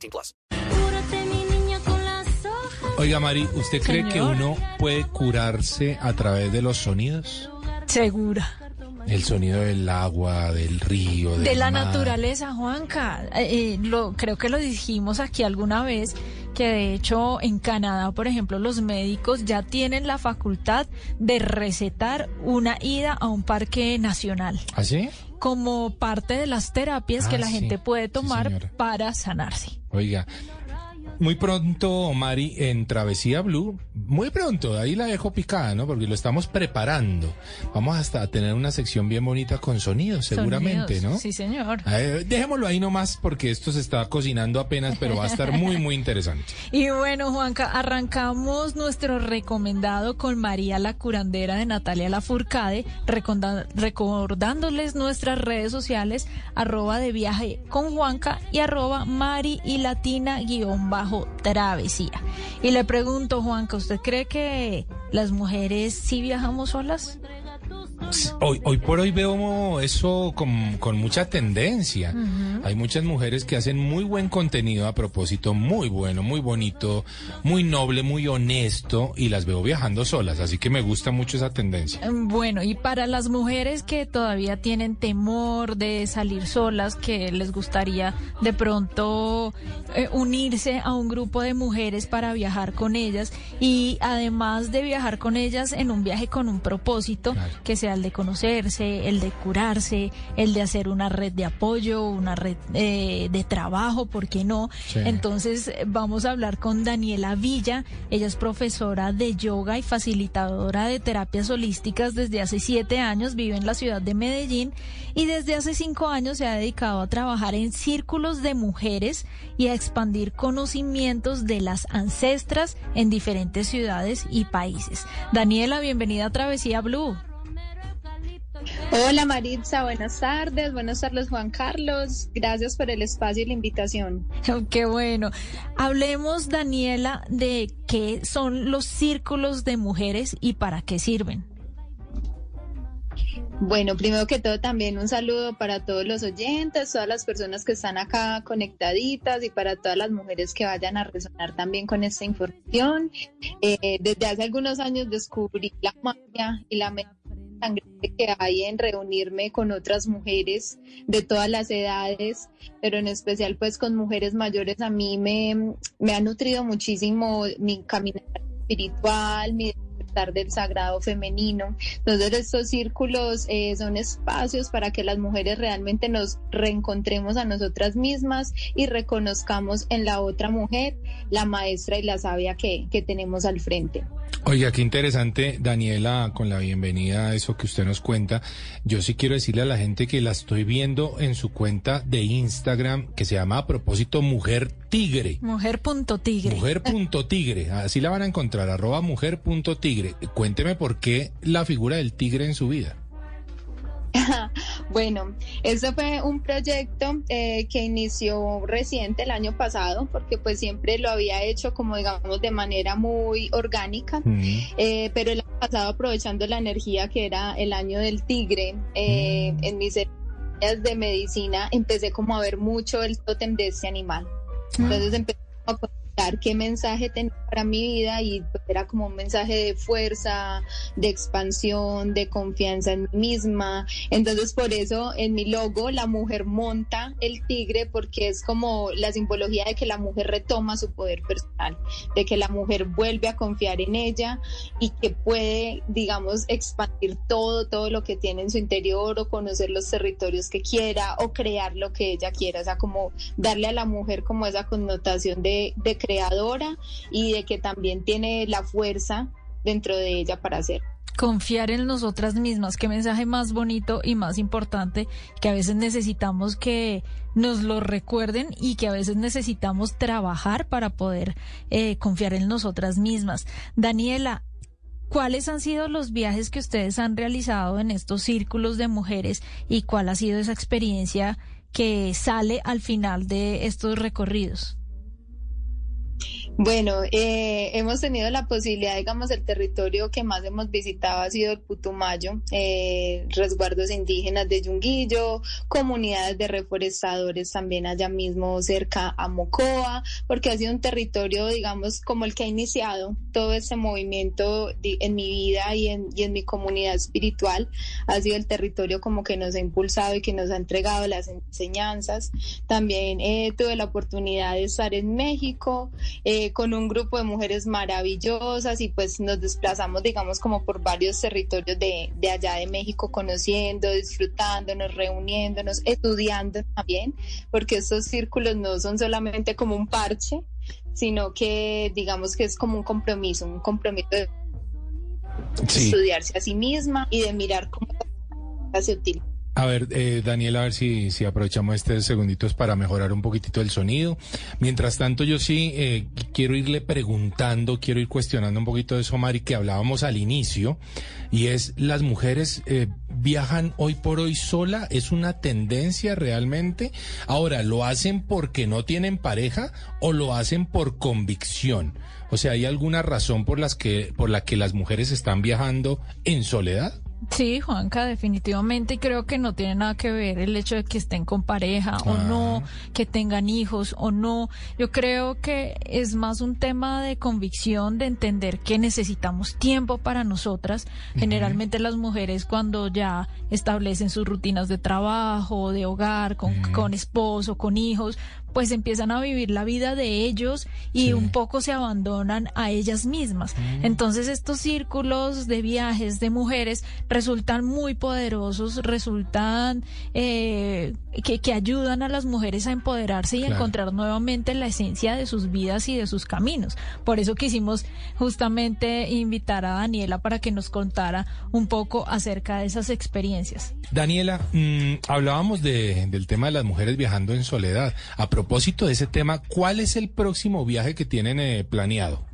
18 plus. Cúrate, mi niña, con las hojas. Oiga, Mari, ¿usted cree que uno puede curarse a través de los sonidos? Segura. El sonido del agua, del río, del De la mar. naturaleza, Juanca. Eh, eh, lo, creo que lo dijimos aquí alguna vez, que de hecho en Canadá, por ejemplo, los médicos ya tienen la facultad de recetar una ida a un parque nacional ¿Ah, sí? Como parte de las terapias que Ah, la sí. gente puede tomar para sanarse. Oiga, muy pronto, Mari, en Travesía Blue, muy pronto, ahí la dejo picada, ¿no? Porque lo estamos preparando. Vamos hasta a tener una sección bien bonita con sonidos, seguramente, Sonidos. ¿no? Sí, señor. Eh, dejémoslo ahí nomás porque esto se está cocinando apenas, pero va a estar muy, muy interesante. Y bueno, Juanca, arrancamos nuestro recomendado con María la curandera de Natalia Lafourcade, reconda- recordándoles nuestras redes sociales, arroba de viaje con Juanca y arroba Mari y Latina guion bajo travesía. Y le pregunto, Juanca, ¿usted cree que las mujeres sí viajamos solas? Hoy, hoy por hoy veo eso con, con mucha tendencia. Hay muchas mujeres que hacen muy buen contenido a propósito, muy bueno, muy bonito, muy noble, muy honesto, y las veo viajando solas, así que me gusta mucho esa tendencia. Bueno, y para las mujeres que todavía tienen temor de salir solas, que les gustaría de pronto eh, unirse a un grupo de mujeres para viajar con ellas y además de viajar con ellas en un viaje con un propósito, Claro. que sea el de conocerse, el de curarse, el de hacer una red de apoyo, una red eh, de trabajo, ¿por qué no? Sí. Entonces vamos a hablar con Daniela Villa. Ella es profesora de yoga y facilitadora de terapias holísticas desde hace siete años. Vive en la ciudad de Medellín y desde hace cinco años se ha dedicado a trabajar en círculos de mujeres y a expandir conocimientos de las ancestras en diferentes ciudades y países. Daniela, bienvenida a Travesía Blue. Hola Maritza, buenas tardes, buenas tardes Juan Carlos, gracias por el espacio y la invitación. Qué bueno. Hablemos, Daniela, de qué son los círculos de mujeres y para qué sirven. Bueno, primero que todo también un saludo para todos los oyentes, todas las personas que están acá conectaditas y para todas las mujeres que vayan a resonar también con esta información. Eh, desde hace algunos años descubrí la magia y la tan grande que hay en reunirme con otras mujeres de todas las edades, pero en especial pues con mujeres mayores a mí me, me ha nutrido muchísimo mi caminar espiritual, mi despertar del sagrado femenino. Entonces estos círculos eh, son espacios para que las mujeres realmente nos reencontremos a nosotras mismas y reconozcamos en la otra mujer la maestra y la sabia que, que tenemos al frente. Oiga, qué interesante, Daniela, con la bienvenida a eso que usted nos cuenta. Yo sí quiero decirle a la gente que la estoy viendo en su cuenta de Instagram, que se llama a propósito Mujer Tigre. Mujer.tigre. Mujer.tigre, así la van a encontrar, arroba mujer.tigre. Cuénteme por qué la figura del tigre en su vida. Bueno, este fue un proyecto eh, que inició reciente el año pasado, porque pues siempre lo había hecho como digamos de manera muy orgánica, Mm. eh, pero el año pasado aprovechando la energía que era el año del tigre, eh, Mm. en mis áreas de medicina empecé como a ver mucho el tótem de este animal. Entonces empecé a qué mensaje tenía para mi vida y pues, era como un mensaje de fuerza, de expansión, de confianza en mí misma. Entonces por eso en mi logo la mujer monta el tigre porque es como la simbología de que la mujer retoma su poder personal, de que la mujer vuelve a confiar en ella y que puede, digamos, expandir todo, todo lo que tiene en su interior o conocer los territorios que quiera o crear lo que ella quiera, o sea, como darle a la mujer como esa connotación de, de creadora y de que también tiene la fuerza dentro de ella para hacer. Confiar en nosotras mismas, qué mensaje más bonito y más importante que a veces necesitamos que nos lo recuerden y que a veces necesitamos trabajar para poder eh, confiar en nosotras mismas. Daniela, ¿cuáles han sido los viajes que ustedes han realizado en estos círculos de mujeres y cuál ha sido esa experiencia que sale al final de estos recorridos? Bueno, eh, hemos tenido la posibilidad, digamos, el territorio que más hemos visitado ha sido el Putumayo, eh, resguardos indígenas de Yunguillo, comunidades de reforestadores también allá mismo cerca a Mocoa, porque ha sido un territorio, digamos, como el que ha iniciado todo ese movimiento en mi vida y en, mi comunidad espiritual. Ha sido el territorio como que nos ha impulsado y que nos ha entregado las enseñanzas. También eh, tuve la oportunidad de estar en México. Eh, con un grupo de mujeres maravillosas y pues nos desplazamos, digamos, como por varios territorios de, de allá de México, conociendo, disfrutándonos, reuniéndonos, estudiando también, porque estos círculos no son solamente como un parche, sino que digamos que es como un compromiso, un compromiso de estudiarse a sí misma y de mirar cómo se utiliza. A ver, eh, Daniel, a ver si, si aprovechamos este segunditos para mejorar un poquitito el sonido. Mientras tanto, yo sí eh, quiero irle preguntando, quiero ir cuestionando un poquito de eso, Mari, que hablábamos al inicio, y es, ¿las mujeres eh, viajan hoy por hoy sola? ¿Es una tendencia realmente? Ahora, ¿lo hacen porque no tienen pareja o lo hacen por convicción? O sea, ¿hay alguna razón por, las que, por la que las mujeres están viajando en soledad? Sí, Juanca, definitivamente creo que no tiene nada que ver el hecho de que estén con pareja o no, que tengan hijos o no. Yo creo que es más un tema de convicción, de entender que necesitamos tiempo para nosotras. Generalmente las mujeres cuando ya establecen sus rutinas de trabajo, de hogar, con, con esposo, con hijos, pues empiezan a vivir la vida de ellos y Sí. un poco se abandonan a ellas mismas. Entonces estos círculos de viajes de mujeres resultan muy poderosos, resultan eh, que, que ayudan a las mujeres a empoderarse y a Claro. encontrar nuevamente la esencia de sus vidas y de sus caminos. Por eso quisimos justamente invitar a Daniela para que nos contara un poco acerca de esas experiencias. Daniela, mm, hablábamos de- del tema de las mujeres viajando en soledad. A propósito de ese tema, ¿cuál es el próximo viaje que tienen eh, planeado?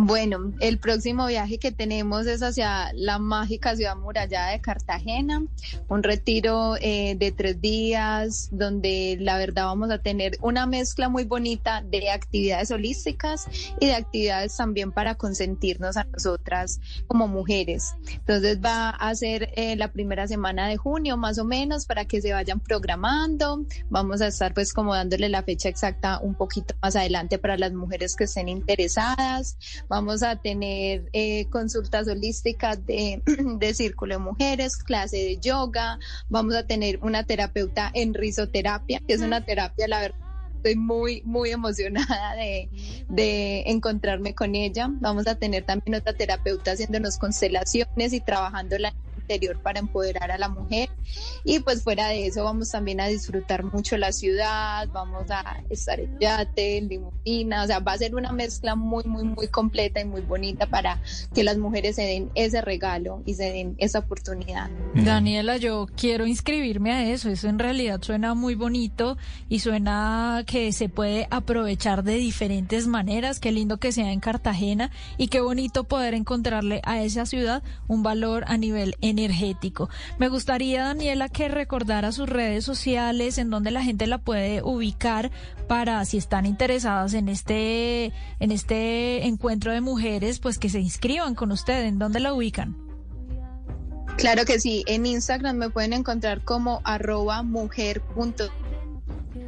Bueno, el próximo viaje que tenemos es hacia la mágica ciudad murallada de Cartagena, un retiro eh, de tres días donde la verdad vamos a tener una mezcla muy bonita de actividades holísticas y de actividades también para consentirnos a nosotras como mujeres. Entonces va a ser eh, la primera semana de junio más o menos para que se vayan programando. Vamos a estar pues como dándole la fecha exacta un poquito más adelante para las mujeres que estén interesadas. Vamos a tener eh, consultas holísticas de, de círculo de mujeres, clase de yoga. Vamos a tener una terapeuta en risoterapia, que es una terapia, la verdad. Estoy muy, muy emocionada de, de encontrarme con ella. Vamos a tener también otra terapeuta haciéndonos constelaciones y trabajando la interior para empoderar a la mujer. Y pues fuera de eso vamos también a disfrutar mucho la ciudad, vamos a estar en yate, en limusina, o sea, va a ser una mezcla muy, muy, muy completa y muy bonita para que las mujeres se den ese regalo y se den esa oportunidad. Daniela, yo quiero inscribirme a eso. Eso en realidad suena muy bonito y suena que se puede aprovechar de diferentes maneras. Qué lindo que sea en Cartagena y qué bonito poder encontrarle a esa ciudad un valor a nivel energético. Me gustaría, Daniela, que recordara sus redes sociales en donde la gente la puede ubicar para si están interesadas en este en este encuentro de mujeres, pues que se inscriban con usted. ¿En dónde la ubican? Claro que sí, en Instagram me pueden encontrar como arroba mujer punto.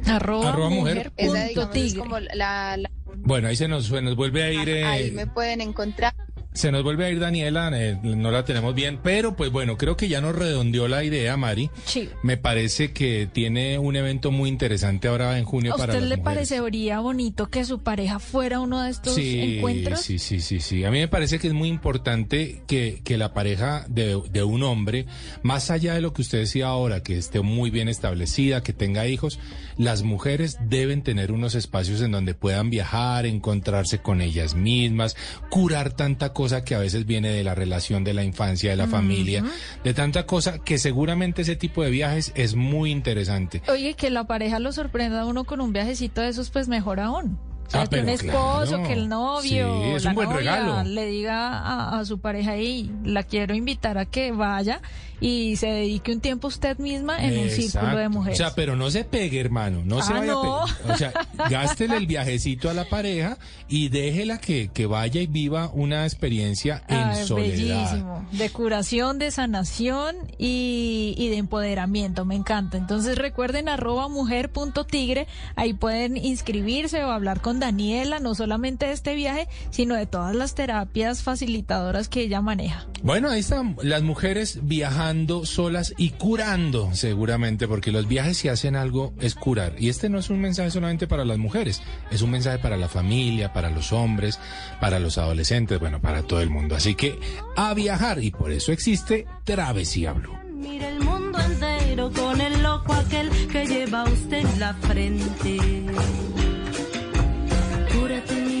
Arroba, Arroba mujer mujer Esa es como la, la- Bueno, ahí se nos, se nos vuelve a ir... eh, ahí me pueden encontrar. Se nos vuelve a ir Daniela, eh, no la tenemos bien, pero pues bueno, creo que ya nos redondeó la idea, Mari. Sí. Me parece que tiene un evento muy interesante ahora en junio ¿A para usted las le mujeres. parecería bonito que su pareja fuera uno de estos Sí, encuentros? sí, sí, sí, sí. A mí me parece que es muy importante que, que la pareja de, de un hombre, más allá de lo que usted decía ahora, que esté muy bien establecida, que tenga hijos, las mujeres deben tener unos espacios en donde puedan viajar, encontrarse con ellas mismas, curar tanta cosa que a veces viene de la relación de la infancia, de la familia, de tanta cosa que seguramente ese tipo de viajes es muy interesante. Oye, que la pareja lo sorprenda a uno con un viajecito de esos, pues mejor aún. Ah, que un esposo, claro. que el novio, Sí, es la un buen novia regalo. le diga a, a su pareja y la quiero invitar a que vaya y se dedique un tiempo usted misma en un círculo de mujeres. O sea, pero no se pegue, hermano. No se Ah, vaya no. a pegar. O sea, gástele el viajecito a la pareja y déjela que, que vaya y viva una experiencia en Ay, soledad. bellísimo. De curación, de sanación y, y de empoderamiento. Me encanta. Entonces recuerden arroba mujer.tigre. Ahí pueden inscribirse o hablar con Daniela, no solamente de este viaje, sino de todas las terapias facilitadoras que ella maneja. Bueno, ahí están las mujeres viajando solas y curando, seguramente, porque los viajes si hacen algo es curar. Y este no es un mensaje solamente para las mujeres, es un mensaje para la familia, para los hombres, para los adolescentes, bueno, para todo el mundo. Así que a viajar, y por eso existe Travesía Blue. Mira el mundo entero con el loco aquel que lleva usted en la frente. Cúrate, mi